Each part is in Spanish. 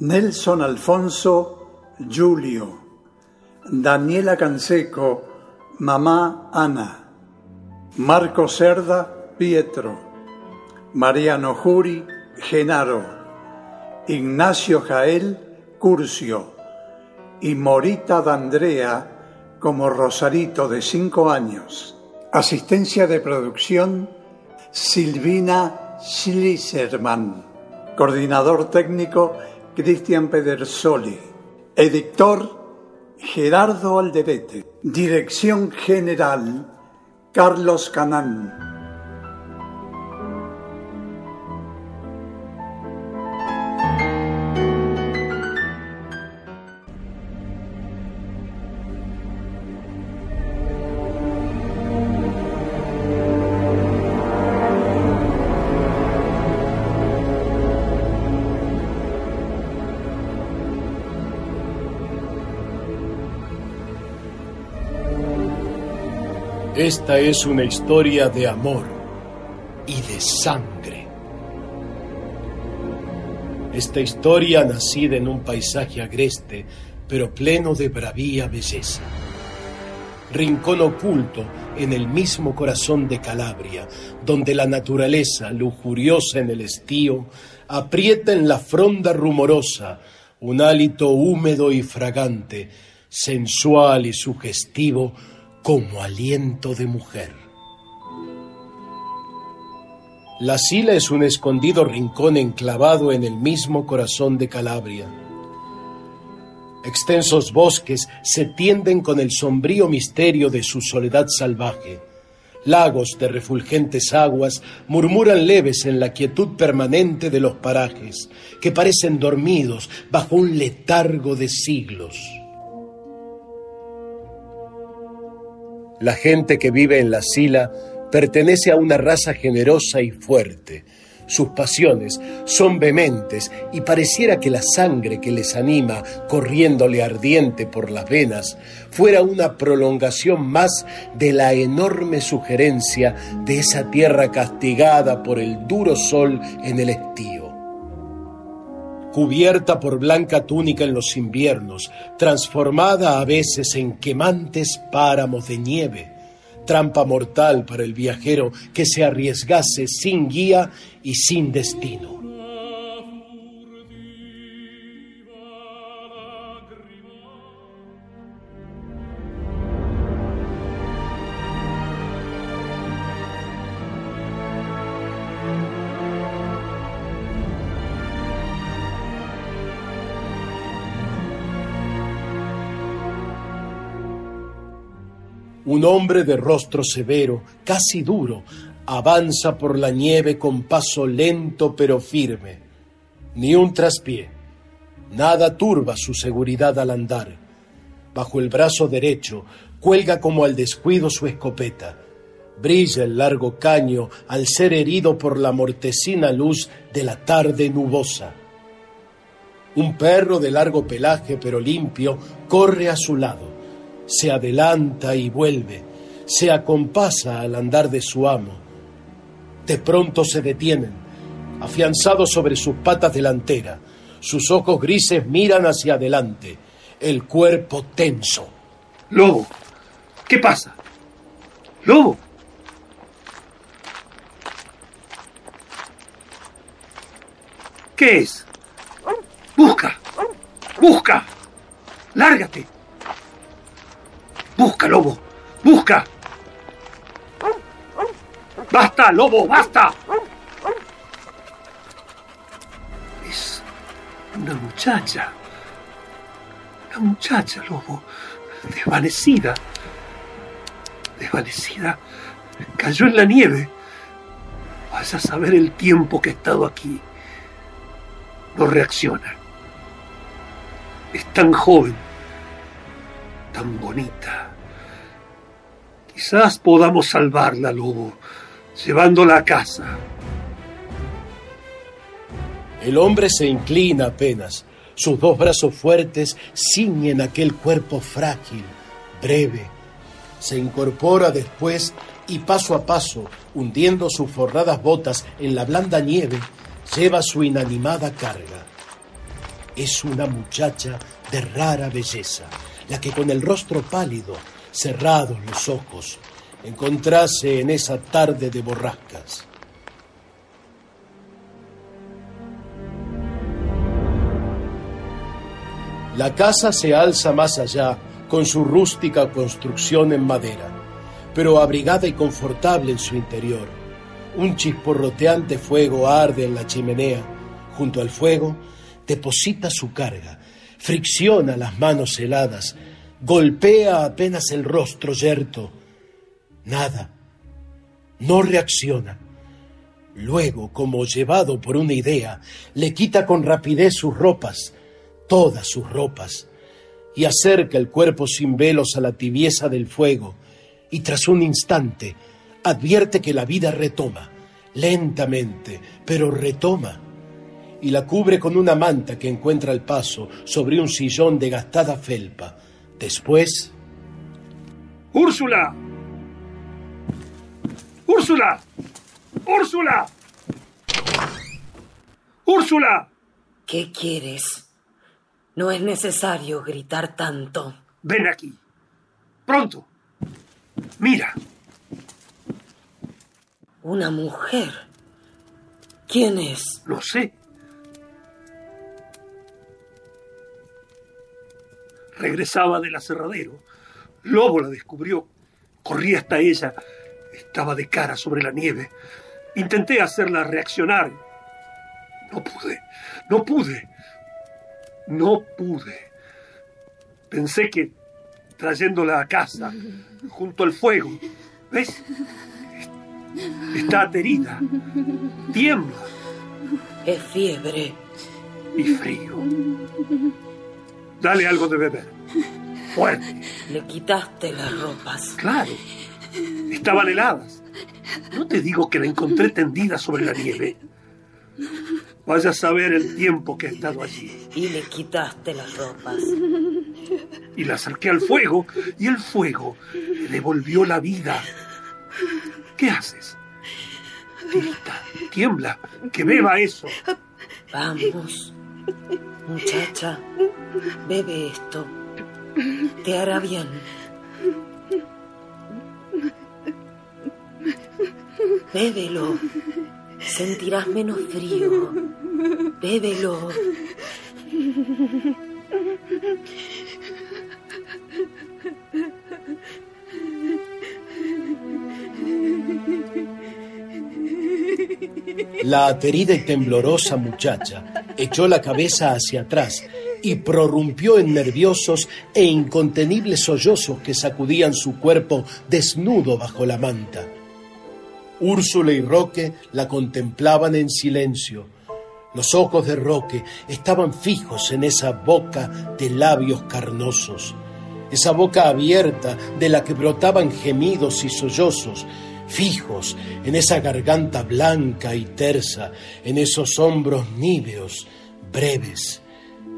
Nelson Alfonso, Julio, Daniela Canseco, Mamá Ana, Marco Cerda, Pietro, Mariano Juri, Genaro, Ignacio Jael, Curcio y Morita D'Andrea como Rosarito de cinco años. Asistencia de producción Silvina Schliserman. Coordinador técnico Cristian Pedersoli. Editor Gerardo Alderete. Dirección General Carlos Canán. Esta es una historia de amor y de sangre. Esta historia nacida en un paisaje agreste, pero pleno de bravía belleza. Rincón oculto en el mismo corazón de Calabria, donde la naturaleza, lujuriosa en el estío, aprieta en la fronda rumorosa un hálito húmedo y fragante, sensual y sugestivo, como aliento de mujer. La Sila es un escondido rincón enclavado en el mismo corazón de Calabria. Extensos bosques se tienden con el sombrío misterio de su soledad salvaje. Lagos de refulgentes aguas murmuran leves en la quietud permanente de los parajes, que parecen dormidos bajo un letargo de siglos. La gente que vive en la Sila pertenece a una raza generosa y fuerte. Sus pasiones son vehementes y pareciera que la sangre que les anima, corriéndole ardiente por las venas, fuera una prolongación más de la enorme sugerencia de esa tierra castigada por el duro sol en el estío cubierta por blanca túnica en los inviernos, transformada a veces en quemantes páramos de nieve, trampa mortal para el viajero que se arriesgase sin guía y sin destino. Hombre de rostro severo, casi duro, avanza por la nieve con paso lento pero firme. Ni un traspié. Nada turba su seguridad al andar. Bajo el brazo derecho cuelga como al descuido su escopeta. Brilla el largo caño al ser herido por la mortecina luz de la tarde nubosa. Un perro de largo pelaje pero limpio corre a su lado se adelanta y vuelve, se acompasa al andar de su amo. De pronto se detienen, afianzados sobre sus patas delanteras. Sus ojos grises miran hacia adelante, el cuerpo tenso. Lobo, ¿qué pasa? Lobo. ¿Qué es? Busca. Busca. Lárgate. Busca, lobo. Busca. Basta, lobo, basta. Es una muchacha. Una muchacha, lobo. Desvanecida. Desvanecida. Cayó en la nieve. Vas a saber el tiempo que he estado aquí. No reacciona. Es tan joven, tan bonita. Quizás podamos salvarla, lobo, llevándola a casa. El hombre se inclina apenas. Sus dos brazos fuertes ciñen aquel cuerpo frágil, breve. Se incorpora después y paso a paso, hundiendo sus forradas botas en la blanda nieve, lleva su inanimada carga. Es una muchacha de rara belleza, la que con el rostro pálido, cerrados los ojos, encontrase en esa tarde de borrascas. La casa se alza más allá con su rústica construcción en madera, pero abrigada y confortable en su interior. Un chisporroteante fuego arde en la chimenea. Junto al fuego deposita su carga, fricciona las manos heladas, golpea apenas el rostro yerto. Nada. No reacciona. Luego, como llevado por una idea, le quita con rapidez sus ropas, todas sus ropas, y acerca el cuerpo sin velos a la tibieza del fuego, y tras un instante advierte que la vida retoma, lentamente, pero retoma, y la cubre con una manta que encuentra al paso sobre un sillón de gastada felpa. Después... ¡Úrsula! ¡Úrsula! ¡Úrsula! ¡Úrsula! ¿Qué quieres? No es necesario gritar tanto. Ven aquí. Pronto. Mira. Una mujer. ¿Quién es? No sé. Regresaba del aserradero. Lobo la descubrió. Corrí hasta ella. Estaba de cara sobre la nieve. Intenté hacerla reaccionar. No pude. No pude. No pude. Pensé que trayéndola a casa, junto al fuego, ¿ves? Está aterida. Tiembla. Es fiebre. Y frío. Dale algo de beber. Fuerte. Le quitaste las ropas. Claro. Estaban heladas. No te digo que la encontré tendida sobre la nieve. Vaya a saber el tiempo que ha estado allí. Y le quitaste las ropas. Y la acerqué al fuego y el fuego le devolvió la vida. ¿Qué haces? Tirita, tiembla, que beba eso. Vamos, muchacha, bebe esto. Te hará bien. Bébelo. Sentirás menos frío. Bébelo. La aterida y temblorosa muchacha echó la cabeza hacia atrás y prorrumpió en nerviosos e incontenibles sollozos que sacudían su cuerpo desnudo bajo la manta. Úrsula y Roque la contemplaban en silencio. Los ojos de Roque estaban fijos en esa boca de labios carnosos, esa boca abierta de la que brotaban gemidos y sollozos, fijos en esa garganta blanca y tersa, en esos hombros níveos, breves.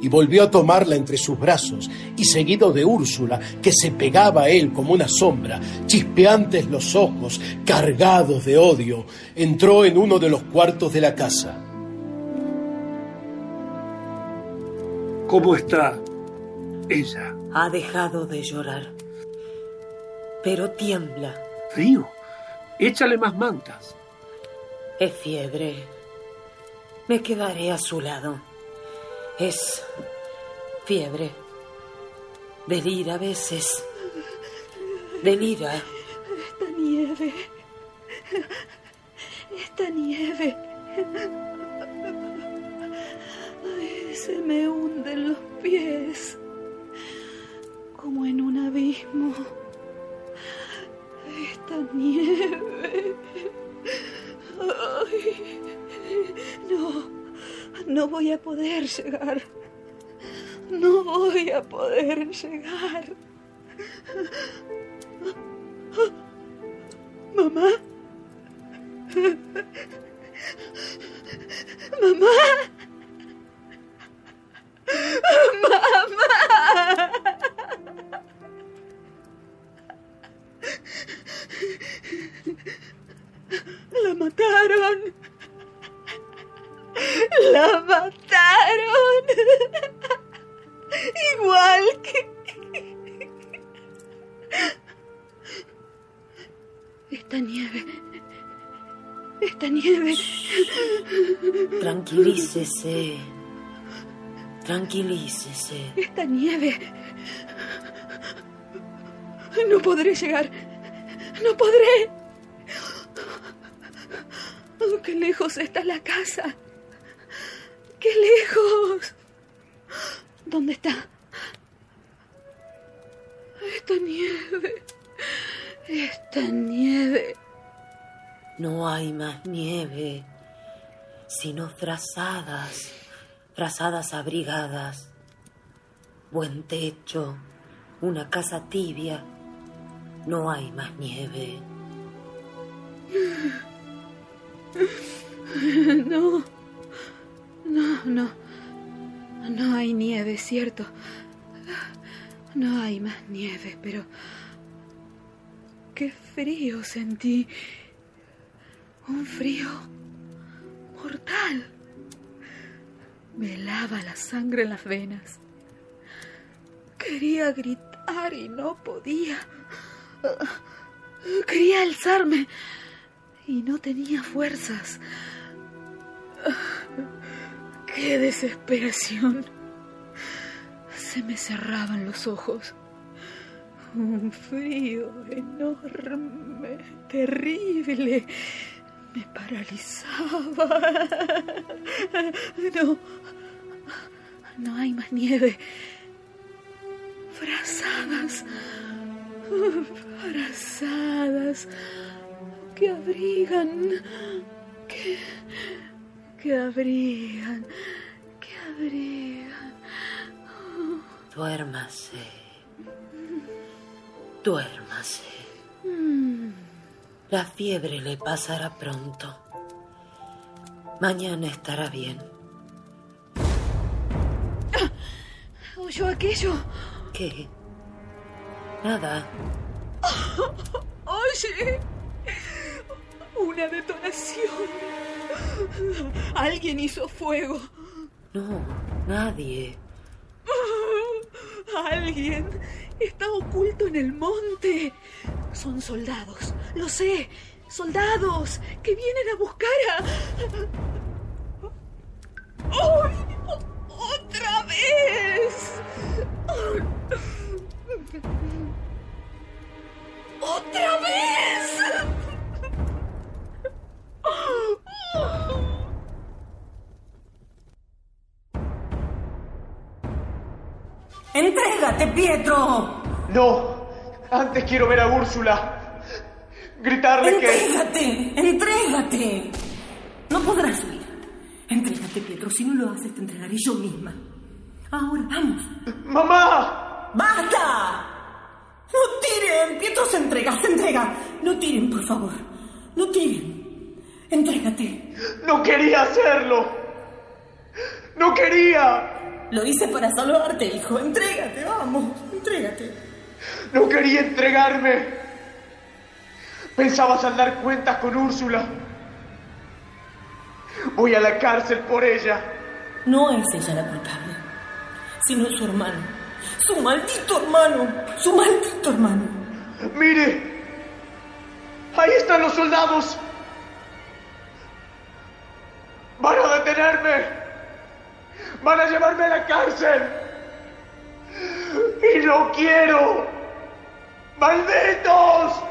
Y volvió a tomarla entre sus brazos, y seguido de Úrsula, que se pegaba a él como una sombra, chispeantes los ojos, cargados de odio, entró en uno de los cuartos de la casa. ¿Cómo está ella? Ha dejado de llorar. Pero tiembla. Frío. Échale más mantas. Es fiebre. Me quedaré a su lado. Es fiebre. Delira a veces. Delira. Esta nieve. Esta nieve. se me hunden los pies. Como en un abismo. Esta nieve. no. No voy a poder llegar. No voy a poder llegar. Mamá. Mamá. Mamá. La mataron. La mataron. Igual que... Esta nieve... Esta nieve... Tranquilícese. Tranquilícese. Esta nieve... No podré llegar. No podré. Qué lejos está la casa. ¡Qué lejos! ¿Dónde está? Esta nieve. Esta nieve. No hay más nieve, sino frazadas, frazadas abrigadas, buen techo, una casa tibia. No hay más nieve. No. No, no. No hay nieve, ¿cierto? No hay más nieve, pero... Qué frío sentí. Un frío mortal. Me lava la sangre en las venas. Quería gritar y no podía. Quería alzarme y no tenía fuerzas. ¡Qué desesperación! Se me cerraban los ojos. Un frío enorme, terrible, me paralizaba. No, no hay más nieve. Frazadas, frazadas, que abrigan, que que abrigan, que abrigan. Duérmase. Duérmase. La fiebre le pasará pronto. Mañana estará bien. ¿Oyó aquello? ¿Qué? Nada. Oye, una detonación. Alguien hizo fuego. No, nadie. Alguien está oculto en el monte. Son soldados, lo sé. Soldados que vienen a buscar a... ¡Ay! ¡Otra vez! ¡Otra vez! ¡Entrégate, Pietro! No, antes quiero ver a Úrsula. Gritarle que... ¡Entrégate! ¡Entrégate! No podrás huir. Entrégate, Pietro. Si no lo haces, te entregaré yo misma. Ahora, vamos. ¡Mamá! ¡Basta! ¡No tiren! Pietro se entrega, se entrega. No tiren, por favor. No tiren. Entrégate. No quería hacerlo. No quería. Lo hice para salvarte, hijo. Entrégate, vamos. Entrégate. No quería entregarme. Pensaba saldar cuentas con Úrsula. Voy a la cárcel por ella. No es ella la culpable, sino su hermano. Su maldito hermano. Su maldito hermano. Mire. Ahí están los soldados. Van a detenerme. Van a llevarme a la cárcel. Y no quiero. ¡Malditos!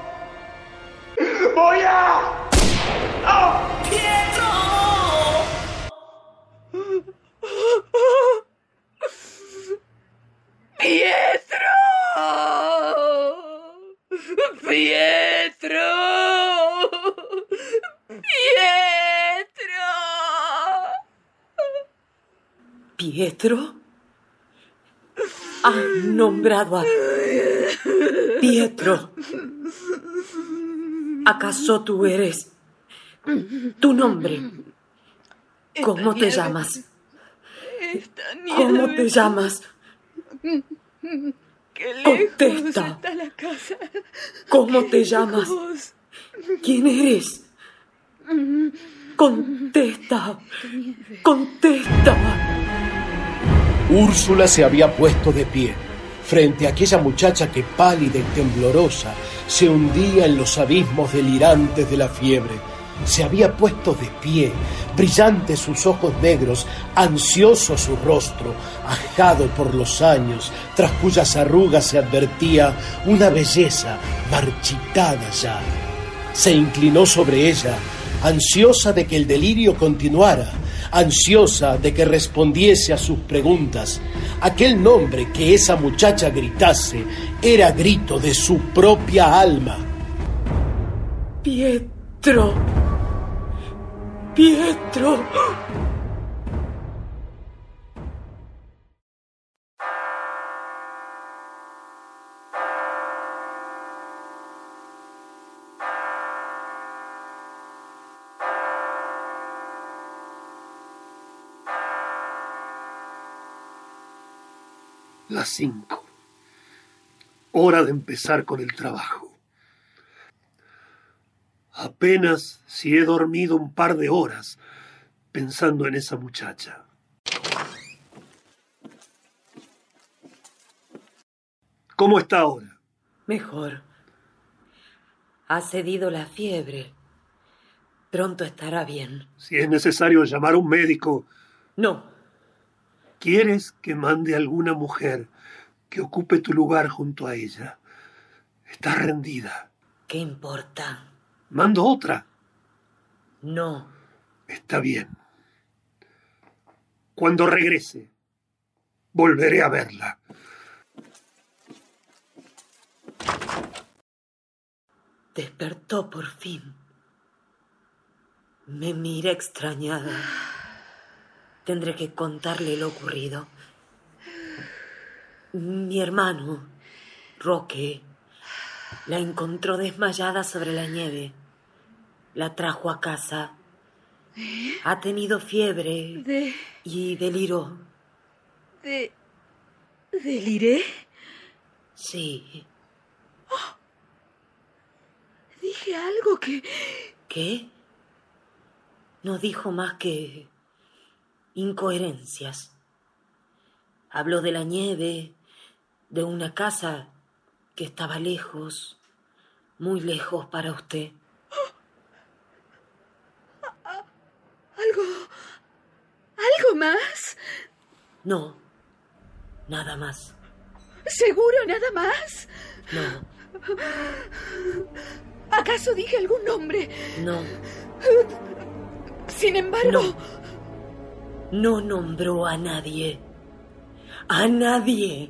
¡Voy a... ¡Ah! ¡Pietro! ¡Pietro! ¡Pietro! ¿Pietro? Han nombrado a Pietro. ¿Acaso tú eres tu nombre? ¿Cómo te llamas? ¿Cómo te llamas? Qué lejos Contesta. está la casa. ¿Cómo te llamas? ¿Quién eres? Contesta. Contesta. Úrsula se había puesto de pie frente a aquella muchacha que pálida y temblorosa se hundía en los abismos delirantes de la fiebre. Se había puesto de pie, brillantes sus ojos negros, ansioso su rostro, ajado por los años, tras cuyas arrugas se advertía una belleza marchitada ya. Se inclinó sobre ella, ansiosa de que el delirio continuara, ansiosa de que respondiese a sus preguntas. Aquel nombre que esa muchacha gritase era grito de su propia alma. Pietro. Pietro. Las cinco. Hora de empezar con el trabajo. Apenas si he dormido un par de horas pensando en esa muchacha. ¿Cómo está ahora? Mejor. Ha cedido la fiebre. Pronto estará bien. Si es necesario llamar a un médico, No, ¿quieres que mande alguna mujer que ocupe tu lugar junto a ella? Está rendida. ¿qué importa? Mando otra. No. Está bien. Cuando regrese, volveré a verla. Despertó por fin. Me mira extrañada. Tendré que contarle lo ocurrido. Mi hermano, Roque, la encontró desmayada sobre la nieve. La trajo a casa. Ha tenido fiebre De. y deliró. de. deliré. Sí. Dije algo que. ¿Qué? No dijo más que incoherencias. Habló de la nieve, de una casa que estaba lejos, muy lejos para usted. algo. algo más. No, nada más. ¿Seguro nada más? No, ¿Acaso dije algún nombre? no, Sin embargo. no nombró a nadie. A nadie.